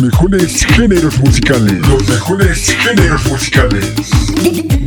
mejores géneros musicales. Los mejores géneros musicales.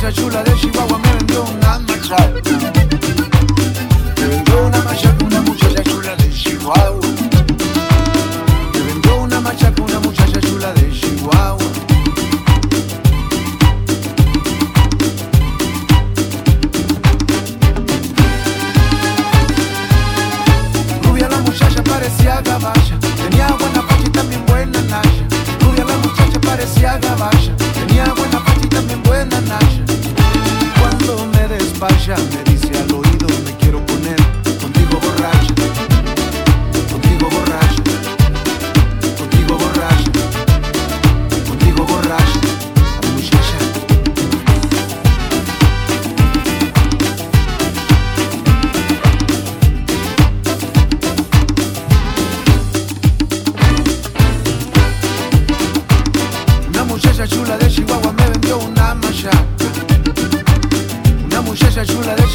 esa chula de Chihuahua me vendió un Amazon. muchacha chula de Chihuahua me vendió una malla. Una muchacha chula de Chihuahua.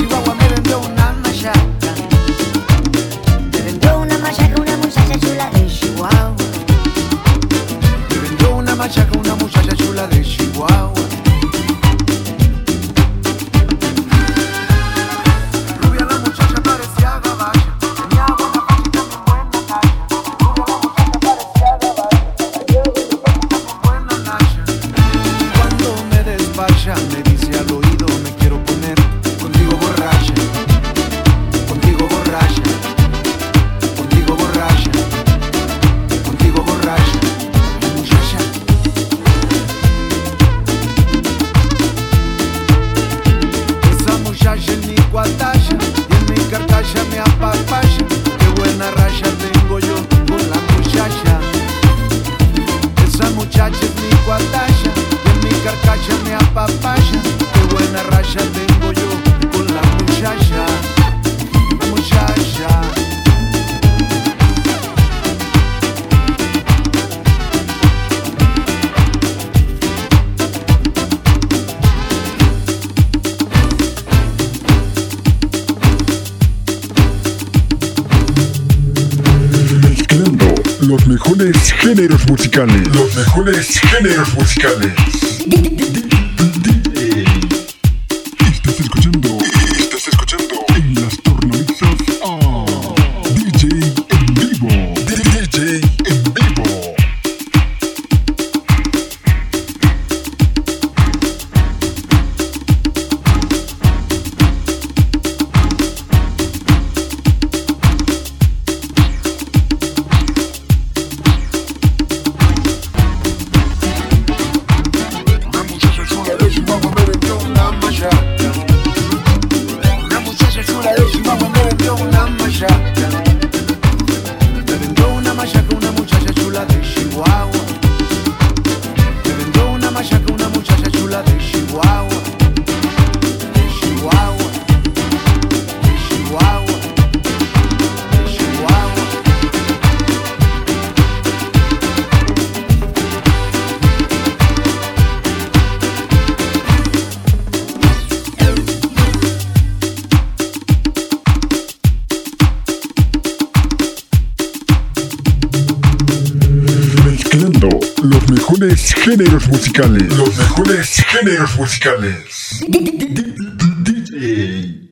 los mejores géneros musicales. Los mejores géneros musicales. Estás escuchando los mejores géneros musicales. Los mejores géneros musicales. DJ.